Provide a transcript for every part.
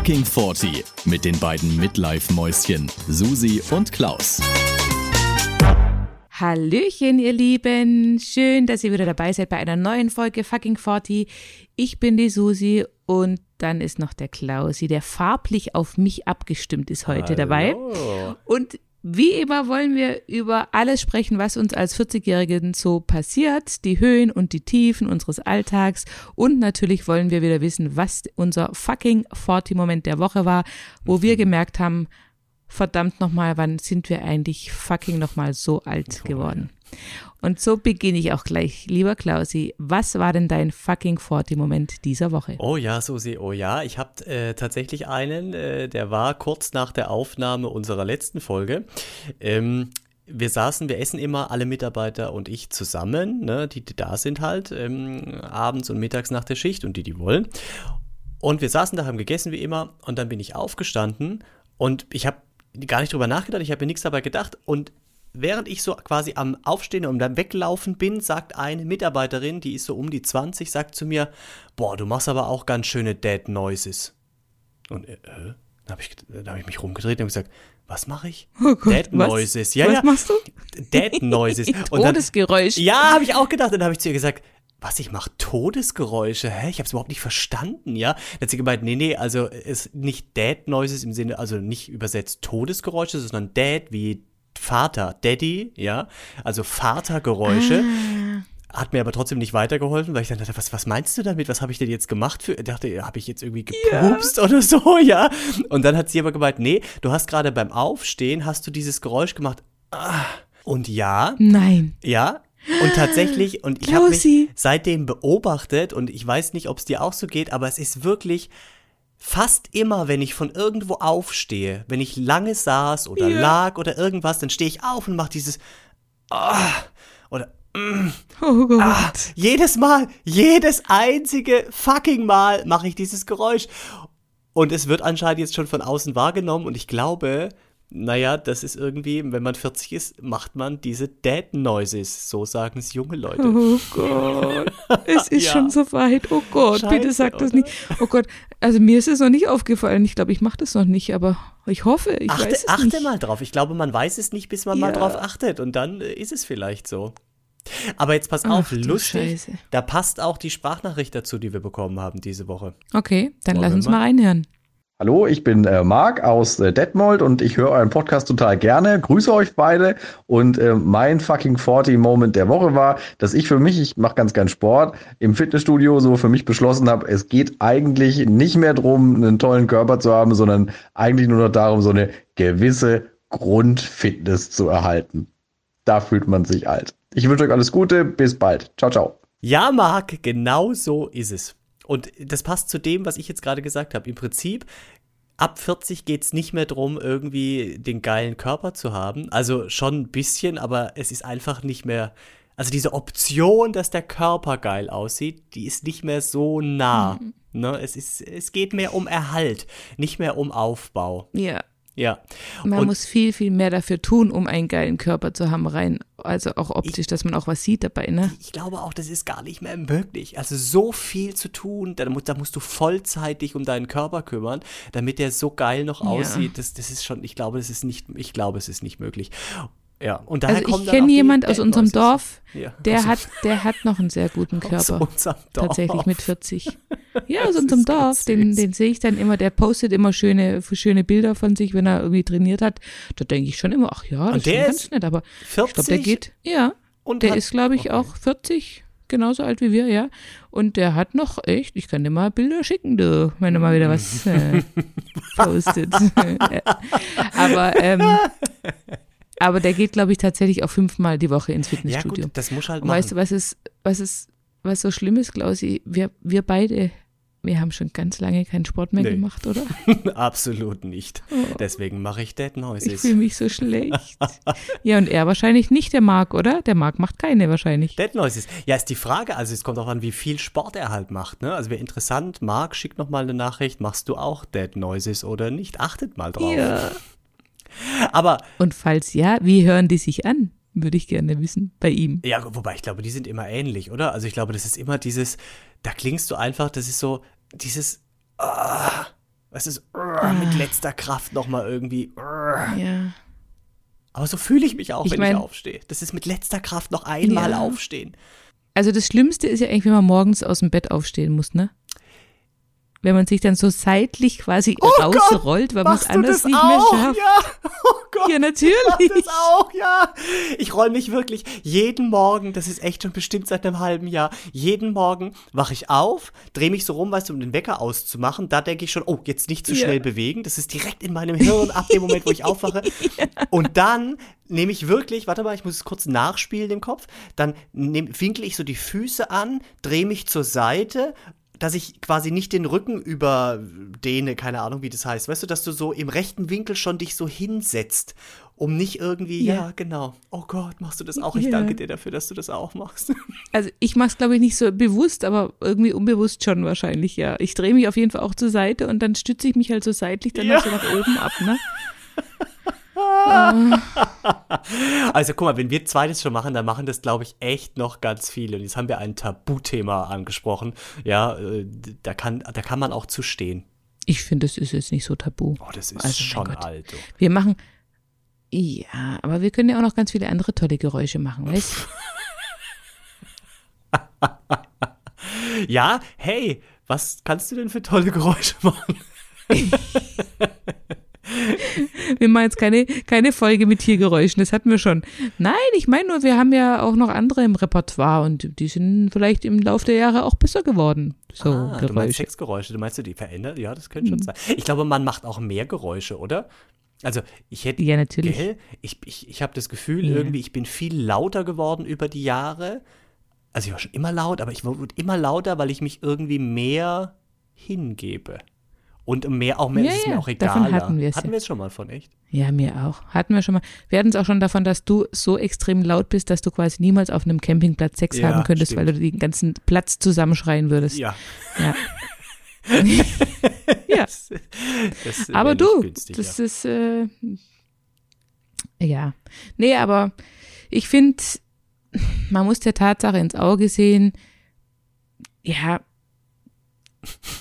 Fucking 40 mit den beiden Midlife-Mäuschen Susi und Klaus. Hallöchen, ihr Lieben. Schön, dass ihr wieder dabei seid bei einer neuen Folge Fucking 40. Ich bin die Susi und dann ist noch der Klausi, der farblich auf mich abgestimmt ist heute Hallo. dabei. Und wie immer wollen wir über alles sprechen, was uns als 40-Jährigen so passiert, die Höhen und die Tiefen unseres Alltags. Und natürlich wollen wir wieder wissen, was unser fucking 40-Moment der Woche war, wo wir gemerkt haben, verdammt nochmal, wann sind wir eigentlich fucking nochmal so alt geworden? Und so beginne ich auch gleich. Lieber Klausi, was war denn dein fucking 40-Moment dieser Woche? Oh ja, Susi, oh ja. Ich habe äh, tatsächlich einen, äh, der war kurz nach der Aufnahme unserer letzten Folge. Ähm, wir saßen, wir essen immer, alle Mitarbeiter und ich zusammen, ne, die, die da sind halt, ähm, abends und mittags nach der Schicht und die, die wollen. Und wir saßen da, haben gegessen wie immer und dann bin ich aufgestanden und ich habe gar nicht drüber nachgedacht, ich habe mir nichts dabei gedacht und während ich so quasi am Aufstehen und am Weglaufen bin, sagt eine Mitarbeiterin, die ist so um die 20, sagt zu mir, boah, du machst aber auch ganz schöne Dead Noises. Und äh, äh, dann habe ich, hab ich mich rumgedreht und gesagt, was mache ich? Oh Gott, Dead was? Noises. Ja, was ja. machst du? Dead Noises. Und dann, Todesgeräusch. ja, habe ich auch gedacht. Dann habe ich zu ihr gesagt, was, ich mache Todesgeräusche? Hä? Ich habe es überhaupt nicht verstanden, ja? Dann hat sie gemeint, nee, nee, also es ist nicht Dead Noises im Sinne, also nicht übersetzt Todesgeräusche, sondern Dad wie Vater, Daddy, ja? Also Vatergeräusche. Hat mir aber trotzdem nicht weitergeholfen, weil ich dann dachte, was, was meinst du damit? Was habe ich denn jetzt gemacht für? Ich dachte, habe ich jetzt irgendwie gepupst oder so, ja? Und dann hat sie aber gemeint, nee, du hast gerade beim Aufstehen, hast du dieses Geräusch gemacht. Ah. Und ja, Nein. ja, und tatsächlich, und ich habe mich seitdem beobachtet und ich weiß nicht, ob es dir auch so geht, aber es ist wirklich fast immer, wenn ich von irgendwo aufstehe, wenn ich lange saß oder Ja. lag oder irgendwas, dann stehe ich auf und mache dieses ah, oder Oh Gott. ah, jedes Mal, jedes einzige fucking Mal mache ich dieses Geräusch. Und es wird anscheinend jetzt schon von außen wahrgenommen und ich glaube, naja, das ist irgendwie, wenn man 40 ist, macht man diese Dead Noises. So sagen es junge Leute. Oh Gott, es ist Ja. schon so weit. Oh Gott, bitte Scheiße, sag das oder? nicht. Oh Gott, also mir ist es noch nicht aufgefallen. Ich glaube, ich mache das noch nicht, aber ich hoffe, ich Achte, weiß es achte nicht. mal drauf. Ich glaube, man weiß es nicht, bis man mal Ja. drauf achtet. Und dann äh, ist es vielleicht so. Aber jetzt pass Ach auf, du lustig. Scheiße. Da passt auch die Sprachnachricht dazu, die wir bekommen haben diese Woche. Okay, dann Wollen lass uns mal? mal reinhören. Hallo, ich bin äh, Marc aus äh, Detmold und ich höre euren Podcast total gerne. Grüße euch beide. Und äh, mein fucking 40 Moment der Woche war, dass ich für mich, ich mache ganz gern Sport, im Fitnessstudio so für mich beschlossen habe, es geht eigentlich nicht mehr drum, einen tollen Körper zu haben, sondern eigentlich nur noch darum, so eine gewisse Grundfitness zu erhalten. Da fühlt man sich alt. Ich wünsche euch alles Gute, bis bald. Ciao, ciao. Ja, Marc, genau so ist es. Und das passt zu dem, was ich jetzt gerade gesagt habe. Im Prinzip, ab 40 geht es nicht mehr drum, irgendwie den geilen Körper zu haben. Also schon ein bisschen, aber es ist einfach nicht mehr. Also diese Option, dass der Körper geil aussieht, die ist nicht mehr so nah. Ne? Es, ist, es geht mehr um Erhalt, nicht mehr um Aufbau. Ja, Ja. man Und- muss viel, viel mehr dafür tun, um einen geilen Körper zu haben, rein. Also auch optisch, dass man auch was sieht dabei, ne? Ich glaube auch, das ist gar nicht mehr möglich. Also so viel zu tun, da, da musst du Vollzeit dich um deinen Körper kümmern, damit der so geil noch Ja. aussieht. Das, das ist schon, ich glaube, das ist nicht, ich glaube, es ist nicht möglich. Ja, und daher Also ich kenne jemand aus unserem. Dorf, Ja, der aus- hat, der hat noch einen sehr guten aus Körper. unserem Dorf. Tatsächlich mit 40. Ja, aus unserem Dorf. Den, den sehe ich dann immer. Der postet immer schöne, schöne Bilder von sich, wenn er irgendwie trainiert hat. Da denke ich schon immer, ach ja, das Und der ist ganz nett. Aber 40 ich glaube, der geht, ja, und der hat- ist, glaube ich, okay. auch 40, genauso alt wie wir, ja. Und der hat noch echt, ich kann dir mal Bilder schicken, du, wenn er mal wieder was äh, postet. aber, ähm, aber der geht, glaube ich, tatsächlich auch fünfmal die Woche ins Ja, Fitnessstudio. gut, das muss halt Und machen. weißt du, was ist, was ist, was so schlimm ist, Klausi? Wir, wir beide, wir haben schon ganz lange keinen Sport mehr Nee. gemacht, oder? Absolut nicht. Deswegen mache ich Dead Ich Noises. fühle mich so schlecht. ja, und er wahrscheinlich nicht, der Marc, oder? Der Marc macht keine wahrscheinlich. Dead Noises. Ja, ist die Frage, also es kommt auch an, wie viel Sport er halt macht. Ne? Also wäre interessant, Marc, schick noch mal eine Nachricht, machst du auch Dead Noises oder nicht? Achtet mal drauf. Ja. Aber Und falls ja, wie hören die sich an? Würde ich gerne wissen, bei ihm. Ja, wobei ich glaube, die sind immer ähnlich, oder? Also ich glaube, das ist immer dieses, da klingst du einfach, das ist so, dieses, ah, Es ist uh, mit letzter Kraft nochmal irgendwie. Uh. Ja. Aber so fühle ich mich auch, Ich wenn mein- ich aufstehe. Das ist mit letzter Kraft noch einmal Ja. aufstehen. Also das Schlimmste ist ja eigentlich, wenn man morgens aus dem Bett aufstehen muss, ne? Wenn man sich dann so seitlich quasi rausrollt, weil man es Oh anders das nicht auch? mehr schafft. Ja, oh Gott. Ja, Ich natürlich. mach das auch, ja. Ich roll mich wirklich jeden Morgen, das ist echt schon bestimmt seit einem halben Jahr, jeden Morgen wache ich auf, drehe mich so rum, weißt du, um den Wecker auszumachen. Da denke ich schon, oh, jetzt nicht zu Ja. schnell bewegen. Das ist direkt in meinem Hirn ab dem Moment, wo ich aufwache. Und dann nehme ich wirklich, warte mal, ich muss es kurz nachspielen im Kopf. Dann nehm, winkle ich so die Füße an, drehe mich zur Seite dass ich quasi nicht den Rücken überdehne, keine Ahnung, wie das heißt. Weißt du, dass du so im rechten Winkel schon dich so hinsetzt, um nicht irgendwie, ja, Ja. genau. Oh Gott, machst du das auch? Ich Ja. danke dir dafür, dass du das auch machst. Also ich mache es, glaube ich, nicht so bewusst, aber irgendwie unbewusst schon wahrscheinlich, ja. Ich drehe mich auf jeden Fall auch zur Seite und dann stütze ich mich halt so seitlich dann Ja. noch so nach oben ab, ne? Also guck mal, wenn wir zwei das schon machen, dann machen das, glaube ich, echt noch ganz viele. Und jetzt haben wir ein Tabuthema angesprochen. Ja, äh, da kann, da kann man auch zu stehen. Ich finde, das ist jetzt nicht so tabu. Oh, das ist Also, schon alt. Wir machen, ja, aber wir können ja auch noch ganz viele andere tolle Geräusche machen, weißt Ja, hey, was kannst du denn für tolle Geräusche machen? Wir machen jetzt keine, keine Folge mit Tiergeräuschen, das hatten wir schon. Nein, ich meine nur, wir haben ja auch noch andere im Repertoire und die sind vielleicht im Laufe der Jahre auch besser geworden. So ah, du meinst Geräusche. Sexgeräusche, du meinst du die verändert? Ja, das könnte Mhm. schon sein. Ich glaube, man macht auch mehr Geräusche, oder? Also, ich hätte, Ja, natürlich. gell, ich, ich, ich habe das Gefühl, Ja. irgendwie, ich bin viel lauter geworden über die Jahre. Also, ich war schon immer laut, aber ich wurde immer lauter, weil ich mich irgendwie mehr hingebe. Und mehr, auch mehr, Ja, es ist ja, mir auch davon egaler. hatten wir es ja. Hatten wir es schon mal von, echt? Ja, mir auch. Hatten wir schon mal. Wir hatten es auch schon davon, dass du so extrem laut bist, dass du quasi niemals auf einem Campingplatz Sex Ja, haben könntest, stimmt. weil du den ganzen Platz zusammenschreien würdest. Ja. Ja. ja. Das, das Aber du, günstig, das ja. ist, äh, ja. Nee, aber ich finde, man muss der Tatsache ins Auge sehen, ja,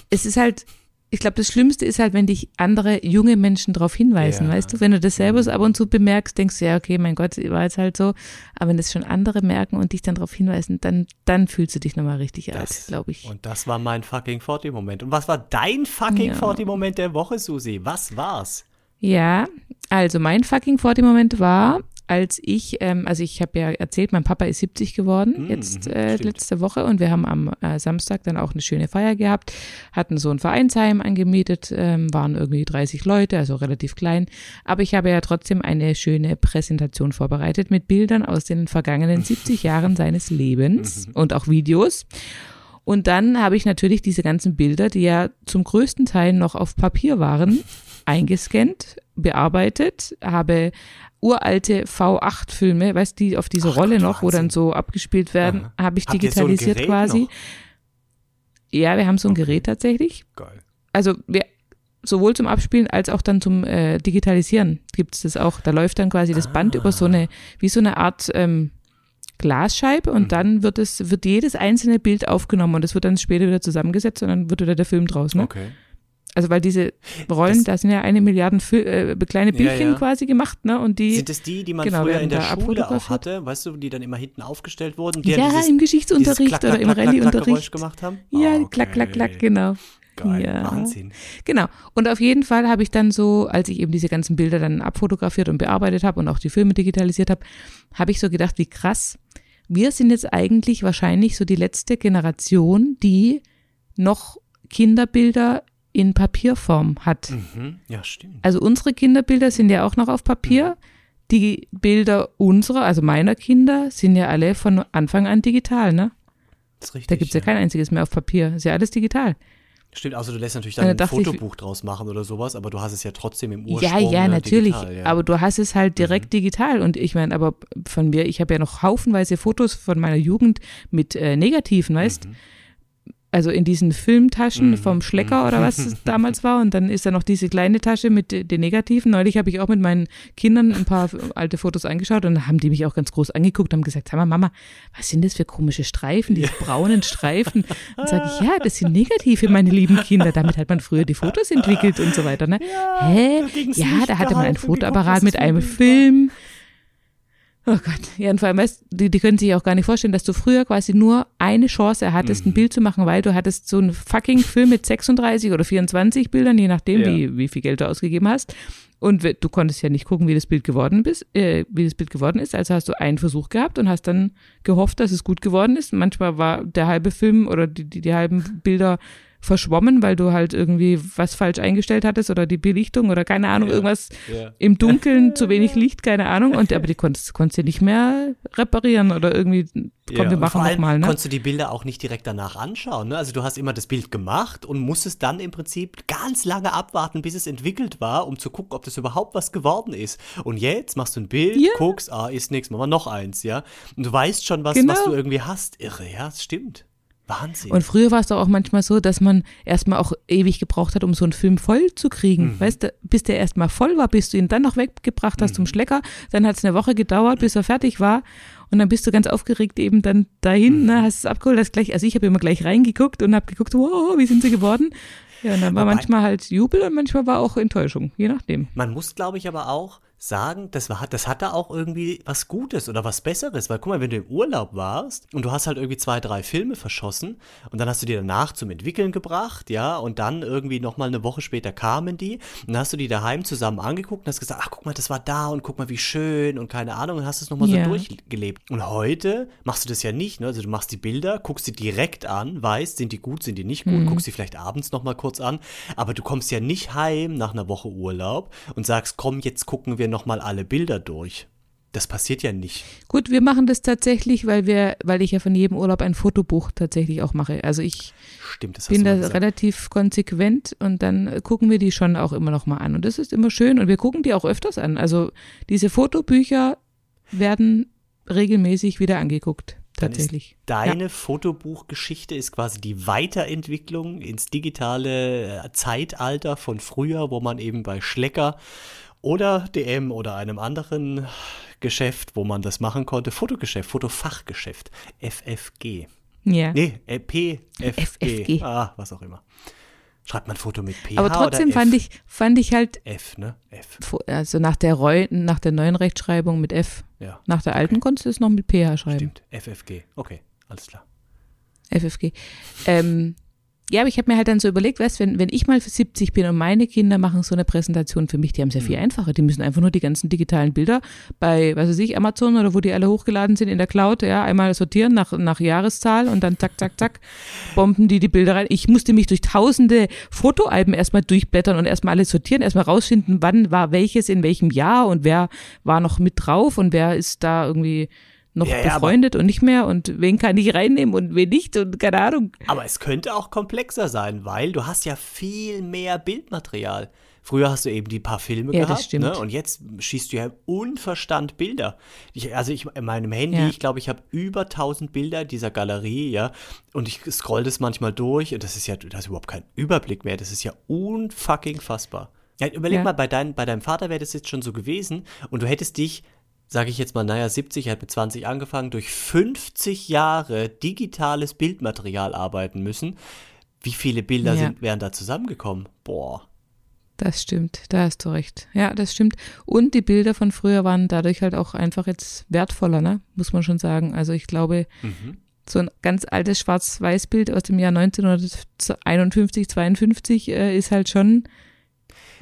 es ist halt, ich glaube, das Schlimmste ist halt, wenn dich andere junge Menschen darauf hinweisen, Ja. weißt du? Wenn du das selber so ab und zu bemerkst, denkst du, ja, okay, mein Gott, war jetzt halt so. Aber wenn das schon andere merken und dich dann darauf hinweisen, dann, dann fühlst du dich nochmal richtig alt, Das- glaube ich. Und das war mein fucking 40-Moment. Und was war dein fucking Ja. 40-Moment der Woche, Susi? Was war's? Ja, also mein fucking 40-Moment war, als ich, ähm, also ich habe ja erzählt, mein Papa ist 70 geworden, Mm, jetzt äh, stimmt. letzte Woche und wir haben am äh, Samstag dann auch eine schöne Feier gehabt, hatten so ein Vereinsheim angemietet, ähm, waren irgendwie 30 Leute, also relativ klein, aber ich habe ja trotzdem eine schöne Präsentation vorbereitet mit Bildern aus den vergangenen 70 Jahren seines Lebens Mhm. und auch Videos. Und dann habe ich natürlich diese ganzen Bilder, die ja zum größten Teil noch auf Papier waren, eingescannt, bearbeitet, habe uralte V8-Filme, weißt du, die auf dieser Ach Rolle Gott, noch, wo Wahnsinn. dann so abgespielt werden, Aha. habe ich Habt so digitalisiert Gerät quasi. noch? Ja, wir haben so ein Okay. Gerät tatsächlich. Geil. Also wir, sowohl zum Abspielen als auch dann zum äh, Digitalisieren gibt es das auch. Da läuft dann quasi das Band über so eine, wie so eine Art ähm, Glasscheibe und Mhm. dann wird es, wird jedes einzelne Bild aufgenommen und es wird dann später wieder zusammengesetzt und dann wird wieder der Film draus. Ne? Okay. Also weil diese Rollen, Das- da sind ja eine Milliarden Fil äh, kleine Ja, Bildchen ja. quasi gemacht, ne? Und die Sind es die, die man genau, früher in der Schule auch hatte? Weißt du, die dann immer hinten aufgestellt wurden? Die ja dieses, im Geschichtsunterricht Klack, Klack, oder im Rallye-Unterricht. gemacht haben? Ja, Ah, klack, klack, okay. klack, genau. Geil, Ja. Wahnsinn. Genau. Und auf jeden Fall habe ich dann so, als ich eben diese ganzen Bilder dann abfotografiert und bearbeitet habe und auch die Filme digitalisiert habe, habe ich so gedacht, wie krass. Wir sind jetzt eigentlich wahrscheinlich so die letzte Generation, die noch Kinderbilder in Papierform hat. Mhm. Ja, stimmt. Also unsere Kinderbilder sind ja auch noch auf Papier. Die Bilder unserer, also meiner Kinder, sind ja alle von Anfang an digital, ne? Das ist richtig. Da gibt's ja kein einziges mehr auf Papier. Ist ja alles digital. Stimmt, also du lässt natürlich dann da ein dachte ich- Fotobuch draus machen oder sowas, aber du hast es ja trotzdem im Ursprung. Ja, ja, ne, natürlich. Digital, ja. Aber du hast es halt direkt digital. Und ich meine, aber von mir, ich habe ja noch haufenweise Fotos von meiner Jugend mit äh, Negativen, weißt? Mhm. Also in diesen Filmtaschen vom Schlecker oder was es damals war. Und dann ist da noch diese kleine Tasche mit de- den Negativen. Neulich habe ich auch mit meinen Kindern ein paar alte Fotos angeschaut und haben die mich auch ganz groß angeguckt und haben gesagt, sag mal, Mama, was sind das für komische Streifen, diese braunen Streifen? Und sage ich, ja, das sind Negative, meine lieben Kinder. Damit hat man früher die Fotos entwickelt und so weiter. Ne? Hä? da ging's Ja, da hatte man geguckt, Fotoapparat mit ein einem. Film. Oh Gott, ja, und vor allem, weißt, die, die können sich auch gar nicht vorstellen, dass du früher quasi nur eine Chance hattest, Mhm. ein Bild zu machen, weil du hattest so einen fucking Film mit 36 oder 24 Bildern, je nachdem, Ja. wie, wie viel Geld du ausgegeben hast. Und du konntest ja nicht gucken, wie das Bild geworden bist, äh, wie das Bild geworden ist. Also hast du einen Versuch gehabt und hast dann gehofft, dass es gut geworden ist. Manchmal war der halbe Film oder die, die, die halben Bilder verschwommen, weil du halt irgendwie was falsch eingestellt hattest oder die Belichtung oder keine Ahnung, Ja. irgendwas Ja. im Dunkeln, zu wenig Licht, keine Ahnung. Und aber die konntest, konntest du nicht mehr reparieren oder irgendwie, komm, Ja, wir machen nochmal, ne? konntest du die Bilder auch nicht direkt danach anschauen. Ne? Also du hast immer das Bild gemacht und musstest dann im Prinzip ganz lange abwarten, bis es entwickelt war, um zu gucken, ob das überhaupt was geworden ist. Und jetzt machst du ein Bild, Ja. guckst, ah, ist nichts, machen wir noch eins, ja. Und du weißt schon, was, Genau. was du irgendwie hast. Irre, ja, das stimmt. Wahnsinn. Und früher war es doch auch manchmal so, dass man erstmal auch ewig gebraucht hat, um so einen Film voll zu kriegen. Mhm. Weißt du, bis der erstmal voll war, bis du ihn dann noch weggebracht hast zum Schlecker, dann hat es eine Woche gedauert, bis er fertig war. Und dann bist du ganz aufgeregt eben dann dahin, Mhm. ne, hast es abgeholt, hast gleich, also ich habe immer gleich reingeguckt und habe geguckt, wow, wie sind sie geworden? Ja, und dann war Wobei- manchmal halt Jubel und manchmal war auch Enttäuschung, je nachdem. Man muss, glaube ich, aber auch sagen, das, war, das hatte auch irgendwie was Gutes oder was Besseres. Weil guck mal, wenn du im Urlaub warst und du hast halt irgendwie zwei, drei Filme verschossen und dann hast du die danach zum Entwickeln gebracht, ja, und dann irgendwie nochmal eine Woche später kamen die und dann hast du die daheim zusammen angeguckt und hast gesagt, ach, guck mal, das war da und guck mal, wie schön und keine Ahnung und hast es nochmal Ja. so durchgelebt. Und heute machst du das ja nicht, ne? Also du machst die Bilder, guckst sie direkt an, weißt, sind die gut, sind die nicht gut, guckst sie vielleicht abends nochmal kurz an, aber du kommst ja nicht heim nach einer Woche Urlaub und sagst, komm, jetzt gucken wir nochmal alle Bilder durch. Das passiert ja nicht. Gut, wir machen das tatsächlich, weil wir, weil ich ja von jedem Urlaub ein Fotobuch tatsächlich auch mache. Also ich Stimmt, bin da gesagt. relativ konsequent und dann gucken wir die schon auch immer noch mal an. Und das ist immer schön und wir gucken die auch öfters an. Also diese Fotobücher werden regelmäßig wieder angeguckt, Dann ist tatsächlich. Deine Fotobuchgeschichte ist quasi die Weiterentwicklung ins digitale äh, Zeitalter von früher, wo man eben bei Schlecker oder DM oder einem anderen Geschäft, wo man das machen konnte, Fotogeschäft, Fotofachgeschäft, FFG. Ja. Nee, äh, PFG. FFG. Ah, was auch immer. Schreibt man Foto mit PH Aber trotzdem fand ich, fand ich halt, F, ne? F. also nach der, Reu nach der neuen Rechtschreibung mit F. Ja, Nach der alten konntest du es noch mit PH schreiben. stimmt. FFG. Okay, alles klar. FFG. Ähm, ja, aber ich habe mir halt dann so überlegt, weißt, wenn, wenn ich mal 70 bin und meine Kinder machen so eine Präsentation für mich, die haben es ja viel einfacher. Die müssen einfach nur die ganzen digitalen Bilder bei, was weiß ich, Amazon oder wo die alle hochgeladen sind in der Cloud, ja, einmal sortieren nach, nach Jahreszahl und dann zack, zack, zack, bomben die die Bilder rein. Ich musste mich durch tausende Fotoalben erstmal durchblättern und erstmal alles sortieren, erstmal rausfinden, wann war welches in welchem Jahr und wer war noch mit drauf und wer ist da irgendwie noch Ja, ja, befreundet und nicht mehr und wen kann ich reinnehmen und wen nicht und keine Ahnung. Aber es könnte auch komplexer sein, weil du hast ja viel mehr Bildmaterial. Früher hast du eben die paar Filme Ja, das gehabt, ne? Und jetzt schießt du ja im Unverstand Bilder. Ich, also ich in meinem Handy, Ja. ich glaube, ich habe über 1000 Bilder dieser Galerie, ja. Und ich scroll das manchmal durch und das ist ja, du hast überhaupt keinen Überblick mehr. Das ist ja unfucking fassbar. Ja, überleg Ja. mal, bei, dein, bei deinem Vater wäre das jetzt schon so gewesen und du hättest dich, sage ich jetzt mal, naja, 70, er hat mit 20 angefangen, durch 50 Jahre digitales Bildmaterial arbeiten müssen. Wie viele Bilder Ja. sind, wären da zusammengekommen? Boah. Das stimmt, da hast du recht. Ja, das stimmt. Und die Bilder von früher waren dadurch halt auch einfach jetzt wertvoller, ne? Muss man schon sagen. Also ich glaube, so ein ganz altes Schwarz-Weiß-Bild aus dem Jahr 1951, 52 äh, ist halt schon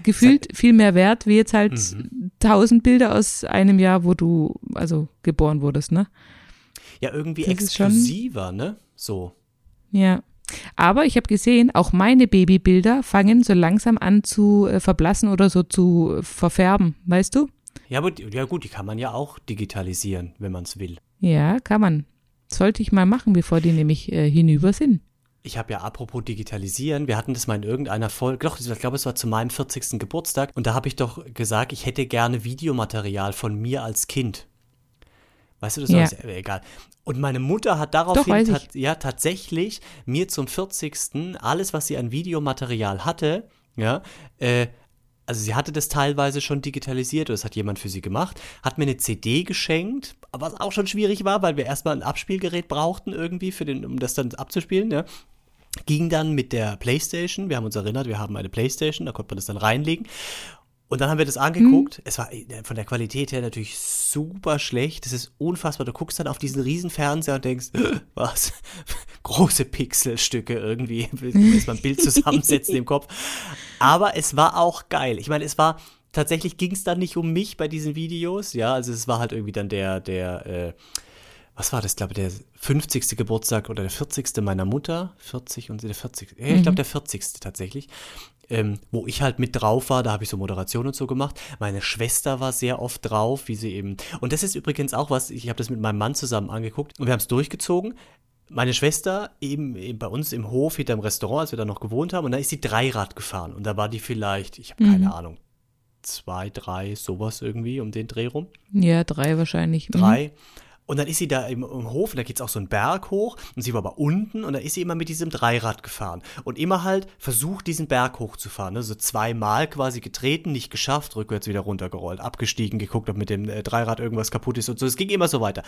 gefühlt viel mehr wert, wie jetzt halt tausend Bilder aus einem Jahr, wo du also geboren wurdest, ne? Ja, irgendwie Das schon- exklusiver, ne? So. Ja. Aber ich habe gesehen, auch meine Babybilder fangen so langsam an zu äh, verblassen oder so zu äh, verfärben, weißt du? Ja, aber, ja gut, die kann man ja auch digitalisieren, wenn man es will. Ja, kann man. Sollte ich mal machen, bevor die nämlich äh, hinüber sind. Ich habe ja apropos digitalisieren, wir hatten das mal in irgendeiner Folge, doch, ich glaube, es war zu meinem 40. Geburtstag und da habe ich doch gesagt, ich hätte gerne Videomaterial von mir als Kind. Weißt du das? Ja. Ist, egal. Und meine Mutter hat Doch, daraufhin ich. tat, ja tatsächlich mir zum 40. alles, was sie an Videomaterial hatte, ja, äh, also sie hatte das teilweise schon digitalisiert, oder das hat jemand für sie gemacht, hat mir eine CD geschenkt, was auch schon schwierig war, weil wir erstmal ein Abspielgerät brauchten irgendwie, für den, um das dann abzuspielen, ja. Ging dann mit der Playstation, wir haben uns erinnert, wir haben eine Playstation, da konnte man das dann reinlegen. Und dann haben wir das angeguckt. Es war äh, von der Qualität her natürlich super schlecht. Das ist unfassbar. Du guckst dann auf diesen riesen Fernseher und denkst, was? Große Pixelstücke irgendwie. Muss man ein Bild zusammensetzen im Kopf. Aber es war auch geil. Ich meine, es war, tatsächlich ging es dann nicht um mich bei diesen Videos. Ja, also es war halt irgendwie dann der, der, äh, was war das, glaube ich, der 50. Geburtstag oder der 40. meiner Mutter. 40 und der 40. Ja, ich glaube, der 40. tatsächlich. Ähm, wo ich halt mit drauf war, da habe ich so Moderation und so gemacht. Meine Schwester war sehr oft drauf, wie sie eben. Und das ist übrigens auch was, ich habe das mit meinem Mann zusammen angeguckt und wir haben es durchgezogen. Meine Schwester eben, eben bei uns im Hof hinter dem Restaurant, als wir da noch gewohnt haben, und da ist sie Dreirad gefahren. Und da war die vielleicht, ich habe keine Ahnung, zwei, drei, sowas irgendwie um den Dreh rum Ja, drei wahrscheinlich. Mhm. Und dann ist sie da im, im Hof und da geht es auch so einen Berg hoch und sie war aber unten und da ist sie immer mit diesem Dreirad gefahren und immer halt versucht, diesen Berg hochzufahren. Ne? So zweimal quasi getreten, nicht geschafft, rückwärts wieder runtergerollt, abgestiegen, geguckt, ob mit dem äh, Dreirad irgendwas kaputt ist und so. Es ging immer so weiter.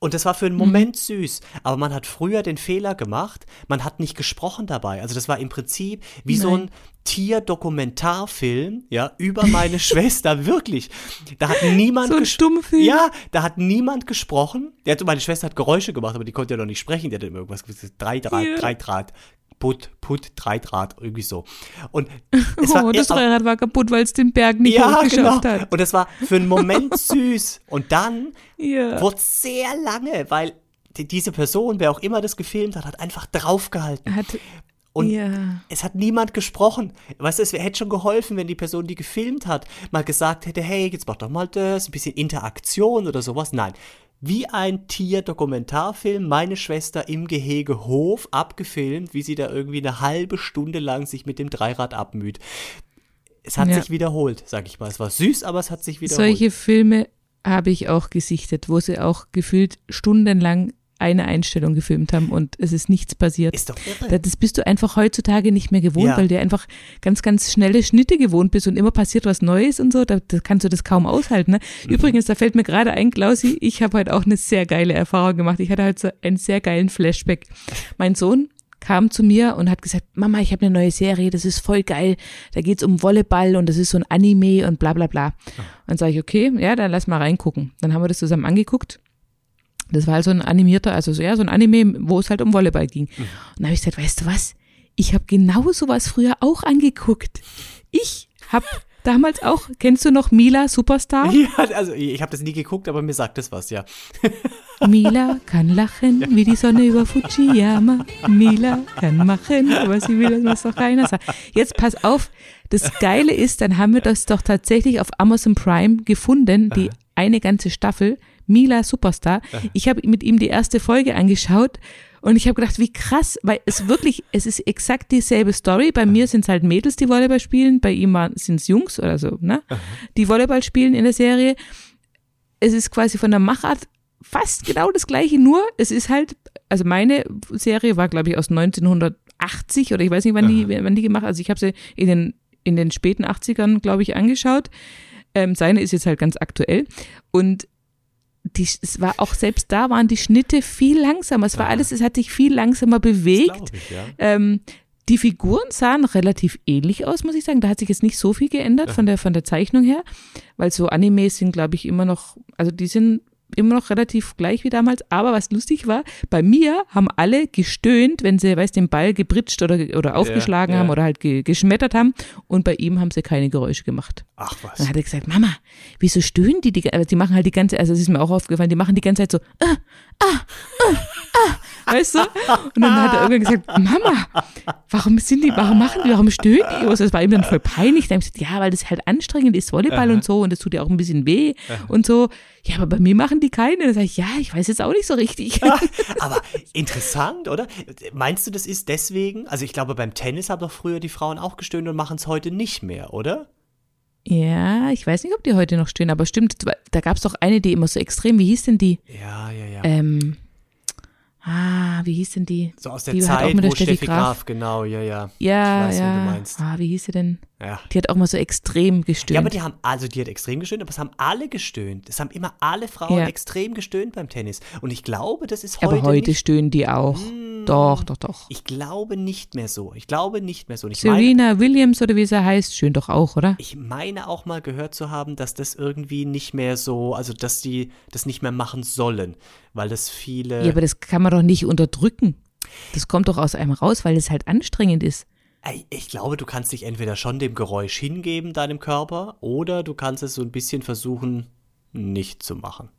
Und das war für einen Moment süß, aber man hat früher den Fehler gemacht, man hat nicht gesprochen dabei. Also das war im Prinzip wie so ein Tierdokumentarfilm, ja, über meine Schwester, wirklich. Da hat niemand So ein Stummfilm. Ja, da hat niemand gesprochen. Der hat, meine Schwester hat Geräusche gemacht, aber die konnte ja noch nicht sprechen. Die hat immer irgendwas gesagt. Drei Draht, Ja. drei Draht. Put, put, drei Draht, irgendwie so. Und es war, Oh, das ja, aber- Dreirad war kaputt, weil es den Berg nicht ja, genau. hochgeschafft hat. Und es war für einen Moment süß. Und dann Ja. wurde es sehr lange, weil die, diese Person, wer auch immer das gefilmt hat, hat einfach draufgehalten. Hat, Und ja. es hat niemand gesprochen. Weißt du, es hätte schon geholfen, wenn die Person, die gefilmt hat, mal gesagt hätte, hey, jetzt mach doch mal das, ein bisschen Interaktion oder sowas. Nein. Wie ein Tierdokumentarfilm, meine Schwester im Gehege Hof abgefilmt, wie sie da irgendwie eine halbe Stunde lang sich mit dem Dreirad abmüht. Es hat Ja. sich wiederholt, sag ich mal. Es war süß, aber es hat sich wiederholt. Solche Filme habe ich auch gesichtet, wo sie auch gefühlt stundenlang eine Einstellung gefilmt haben und es ist nichts passiert. Ist doch irre. Da- Das bist du einfach heutzutage nicht mehr gewohnt, Ja. weil du einfach ganz, ganz schnelle Schnitte gewohnt bist und immer passiert was Neues und so. Da, da kannst du das kaum aushalten. Ne? Mhm. Übrigens, da fällt mir gerade ein, Klausi, ich habe heute auch eine sehr geile Erfahrung gemacht. Ich hatte halt so einen sehr geilen Flashback. Mein Sohn kam zu mir und hat gesagt, Mama, ich habe eine neue Serie, das ist voll geil. Da geht's um Volleyball und das ist so ein Anime und bla bla bla. Dann sage ich, okay, ja, dann lass mal reingucken. Dann haben wir das zusammen angeguckt. Das war halt so ein animierter, also so, ja, so ein Anime, wo es halt um Volleyball ging. Und dann habe ich gesagt, weißt du was? Ich habe genau sowas früher auch angeguckt. Ich habe damals auch, kennst du noch Mila Superstar? Ja, also ich habe das nie geguckt, aber mir sagt das was, ja. Mila kann lachen wie die Sonne über Fujiyama. Mila kann machen, aber sie will, das was doch keiner sagt. Jetzt pass auf, das Geile ist, dann haben wir das doch tatsächlich auf Amazon Prime gefunden, die eine ganze Staffel, Mila Superstar. Ich habe mit ihm die erste Folge angeschaut und ich habe gedacht, wie krass, weil es wirklich, es ist exakt dieselbe Story. Bei mir sind es halt Mädels, die Volleyball spielen, bei ihm sind es Jungs oder so, ne? Die Volleyball spielen in der Serie es ist quasi von der Machart fast genau das gleiche, nur es ist halt, also meine Serie war, glaube ich, aus 1980 oder ich weiß nicht, wann die, wann die gemacht Also ich habe sie in den, in den späten 80ern, glaube ich, angeschaut. Ähm, seine ist jetzt halt ganz aktuell. Und die, es war auch selbst da waren die Schnitte viel langsamer. Es war alles, es hat sich viel langsamer bewegt. Ich, ja. Ähm, die Figuren sahen relativ ähnlich aus, muss ich sagen. Da hat sich jetzt nicht so viel geändert von der, von der Zeichnung her, weil so Animes sind, glaube ich, immer noch, also die sind immer noch relativ gleich wie damals. Aber was lustig war, bei mir haben alle gestöhnt, wenn sie, weiß, den Ball gebritscht oder, oder aufgeschlagen ja. haben oder halt ge, geschmettert haben. Und bei ihm haben sie keine Geräusche gemacht. Ach was. Dann hat er gesagt, Mama, wieso stöhnen die? die also die machen halt die ganze, also es ist mir auch aufgefallen, die machen die ganze Zeit so, ah, ah, ah, ah, weißt du? Und dann hat er irgendwann gesagt, Mama, warum sind die, warum machen die, warum stöhnen die? Also das war ihm dann voll peinlich. Dann habe ich gesagt, ja, weil das halt anstrengend ist, Volleyball und so und das tut ja auch ein bisschen weh und so. Ja, aber bei mir machen die keine. Dann sage ich, ja, ich weiß jetzt auch nicht so richtig. Aber interessant, oder? Meinst du, das ist deswegen? Also ich glaube, beim Tennis haben doch früher die Frauen auch gestöhnt und machen es heute nicht mehr, oder? Ja, ich weiß nicht, ob die heute noch stehen, aber stimmt, da gab es doch eine, die immer so extrem, wie hieß denn die? Ja, ja, ja. Ähm, Ah, wie hieß denn die? So aus der Die hat Zeit, auch mit der wo Steffi Steffi Graf, Graf- genau, ja, ja. Ja, Ich weiß, ja. du meinst. Ah, wie hieß sie denn? Ja. Die hat auch mal so extrem gestöhnt. Ja, aber die haben, also die hat extrem gestöhnt, aber es haben alle gestöhnt. Es haben immer alle Frauen Ja. extrem gestöhnt beim Tennis. Und ich glaube, das ist heute aber heute nicht, stöhnen die auch. Doch, doch, doch. ich glaube nicht mehr so. Ich glaube nicht mehr so. Ich meine, Serena Williams oder wie sie heißt, schön doch auch, oder? ich meine auch mal gehört zu haben, dass das irgendwie nicht mehr so, also dass die das nicht mehr machen sollen, weil das viele. Ja, aber das kann man doch nicht unterdrücken. Das kommt doch aus einem raus, weil es halt anstrengend ist. Ich glaube, du kannst dich entweder schon dem Geräusch hingeben, deinem Körper, oder du kannst es so ein bisschen versuchen, nicht zu machen.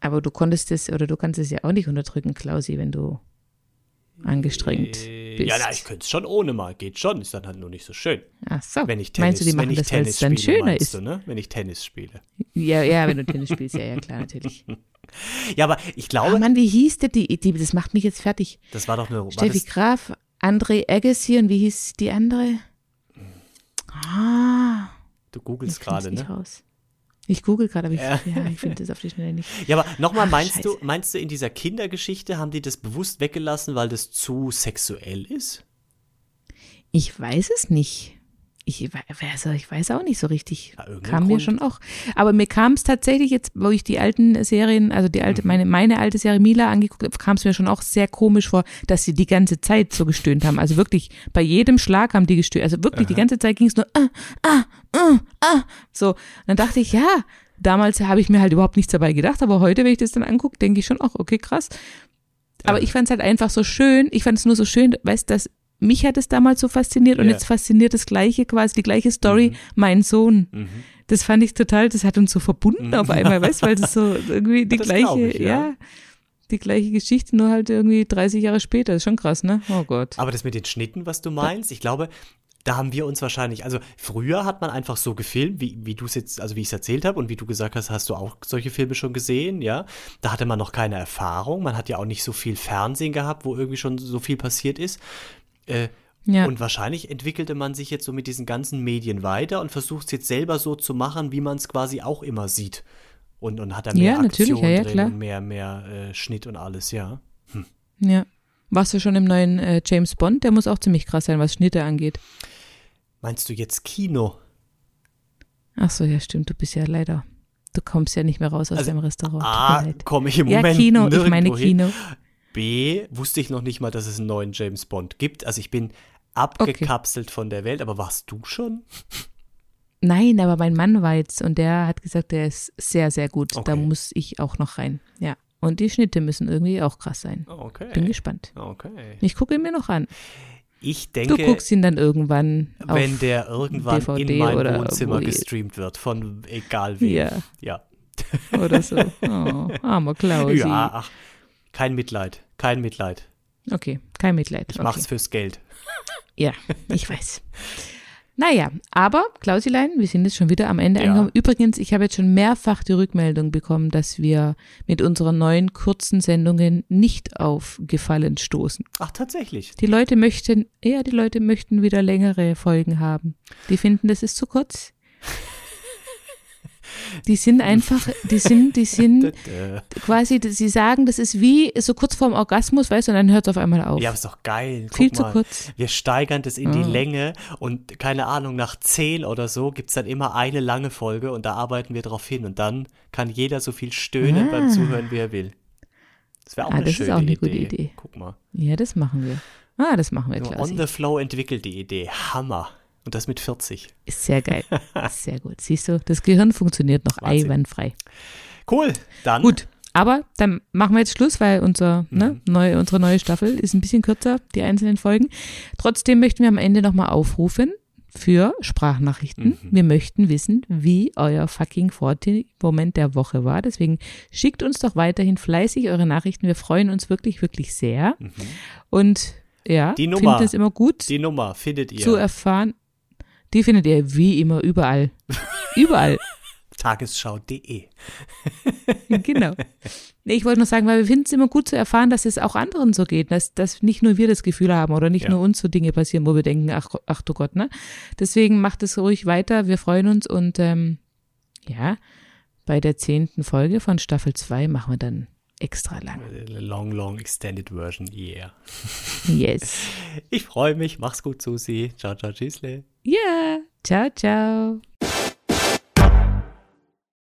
Aber du konntest es, oder du kannst es ja auch nicht unterdrücken, Klausi, wenn du angestrengt bist. Ja, na, ich könnte es schon ohne mal. Geht schon, ist dann halt nur nicht so schön. Ach so. Wenn ich Tennis, Meinst du, die wenn machen ich das, Tennis es dann spiele, schöner ist? Du, ne? Wenn ich Tennis spiele. Ja, ja, wenn du Tennis spielst, ja, ja, klar, natürlich. Ja, aber ich Oh glaube, Mann, wie hieß denn die, die, das macht mich jetzt fertig. das war doch eine. Steffi Graf, André Agassi und wie hieß die andere? Ah, du googelst gerade, nicht ne? raus. Ich google gerade, aber ich, Ja. ja. ich finde das auf die Schnelle nicht. Ja, aber nochmal, Ach, meinst du, meinst du, in dieser Kindergeschichte haben die das bewusst weggelassen, weil das zu sexuell ist? Ich weiß es nicht. Ich, also ich weiß auch nicht so richtig. Ja, kam mir Grund. schon auch. Aber mir kam es tatsächlich jetzt, wo ich die alten Serien, also die Mhm. alte, meine, meine alte Serie Mila angeguckt habe, kam es mir schon auch sehr komisch vor, dass sie die ganze Zeit so gestöhnt haben. Also wirklich, bei jedem Schlag haben die gestöhnt. Also wirklich, die ganze Zeit ging es nur, ah, ah, ah, ah. So. Und dann dachte ich, ja, damals habe ich mir halt überhaupt nichts dabei gedacht, aber heute, wenn ich das dann angucke, denke ich schon auch, okay, krass. Aber ich fand es halt einfach so schön, ich fand es nur so schön, weißt du, dass mich hat es damals so fasziniert und Ja. jetzt fasziniert das gleiche, quasi die gleiche Story, mein Sohn. Mhm. Das fand ich total, das hat uns so verbunden auf einmal, weißt du, weil das so irgendwie die Das gleiche, ich, ja. ja. die gleiche Geschichte, nur halt irgendwie 30 Jahre später. ist schon krass, ne? Oh Gott. Aber das mit den Schnitten, was du meinst, ich glaube, da haben wir uns wahrscheinlich, also früher hat man einfach so gefilmt, wie, wie du es jetzt, also wie ich es erzählt habe und wie du gesagt hast, hast du auch solche Filme schon gesehen, ja? Da hatte man noch keine Erfahrung, man hat ja auch nicht so viel Fernsehen gehabt, wo irgendwie schon so viel passiert ist. Äh, Ja. Und wahrscheinlich entwickelte man sich jetzt so mit diesen ganzen Medien weiter und versucht es jetzt selber so zu machen, wie man es quasi auch immer sieht. Und, und hat da mehr Ja, natürlich, Aktion ja, ja, drin klar. und mehr, mehr äh, Schnitt und alles, ja. Ja. Warst du schon im neuen äh, James Bond? Der muss auch ziemlich krass sein, was Schnitte angeht. Meinst du jetzt Kino? Ach so, ja, stimmt. Du bist ja leider. Du kommst ja nicht mehr raus aus Also, deinem Restaurant. Tut A, mir leid. komme ich im Ja, Moment Kino, ich meine hin. Kino. B, wusste ich noch nicht mal, dass es einen neuen James Bond gibt. Also ich bin abgekapselt von der Welt, aber warst du schon? Nein, aber mein Mann war jetzt und der hat gesagt, der ist sehr, sehr gut. Da Okay. muss ich auch noch rein. Ja. Und die Schnitte müssen irgendwie auch krass sein. Okay. Bin gespannt. Okay. Ich gucke ihn mir noch an. Ich Du denke, guckst ihn dann irgendwann wenn der irgendwann DVD in mein Wohnzimmer gestreamt wird, von egal wem. Ja, Ja. oder so. Oh, armer Klausi. Ja, ach, kein Mitleid. Kein Mitleid. Okay, kein Mitleid. Ich okay. mach's fürs Geld. Ja, ich weiß. Naja, aber Klausilein, wir sind jetzt schon wieder am Ende Ja. angekommen. Übrigens, ich habe jetzt schon mehrfach die Rückmeldung bekommen, dass wir mit unseren neuen kurzen Sendungen nicht auf Gefallen stoßen. Ach, tatsächlich. Die Leute möchten, ja, die Leute möchten wieder längere Folgen haben. Die finden, das ist zu kurz. Die sind einfach, die sind, die sind quasi, sie sagen, das ist wie so kurz vorm Orgasmus, weißt du, und dann hört es auf einmal auf. Ja, aber ist doch geil. Guck Viel zu mal. kurz. Wir steigern das in die Ah. Länge und keine Ahnung, nach zehn oder so gibt es dann immer eine lange Folge und da arbeiten wir drauf hin und dann kann jeder so viel stöhnen Ah. beim Zuhören, wie er will. Das wäre auch Ah, eine das ist schöne auch eine Idee. gute Idee. Guck mal. Ja, das machen wir. Ah, das machen wir, Klausi. on the flow entwickelt die Idee. Hammer. Und das mit 40. Ist sehr geil. Sehr gut. Siehst du, das Gehirn funktioniert noch Wahnsinn. einwandfrei. Cool. Dann. Gut, aber dann machen wir jetzt Schluss, weil unser, Mhm. ne, neue, unsere neue Staffel ist ein bisschen kürzer, die einzelnen Folgen. Trotzdem möchten wir am Ende nochmal aufrufen für Sprachnachrichten. Mhm. Wir möchten wissen, wie euer fucking 40-Moment der Woche war. Deswegen schickt uns doch weiterhin fleißig eure Nachrichten. Wir freuen uns wirklich, wirklich sehr. Und ja, Mhm. Die Nummer. es immer gut Die Nummer findet ihr. zu erfahren. Die findet ihr wie immer überall. überall. Tagesschau.de. Genau. Ich wollte nur sagen, weil wir finden es immer gut zu erfahren, dass es auch anderen so geht, dass, dass nicht nur wir das Gefühl haben oder nicht Ja. nur uns so Dinge passieren, wo wir denken, ach, ach du Gott, ne? Deswegen macht es ruhig weiter, wir freuen uns und ähm, ja, bei der zehnten Folge von Staffel 2 machen wir dann extra lang. Long, long extended version, yeah. Yes. Ich freue mich. Mach's gut, Susi. Ciao, ciao, tschüssle. Ja, ciao, ciao.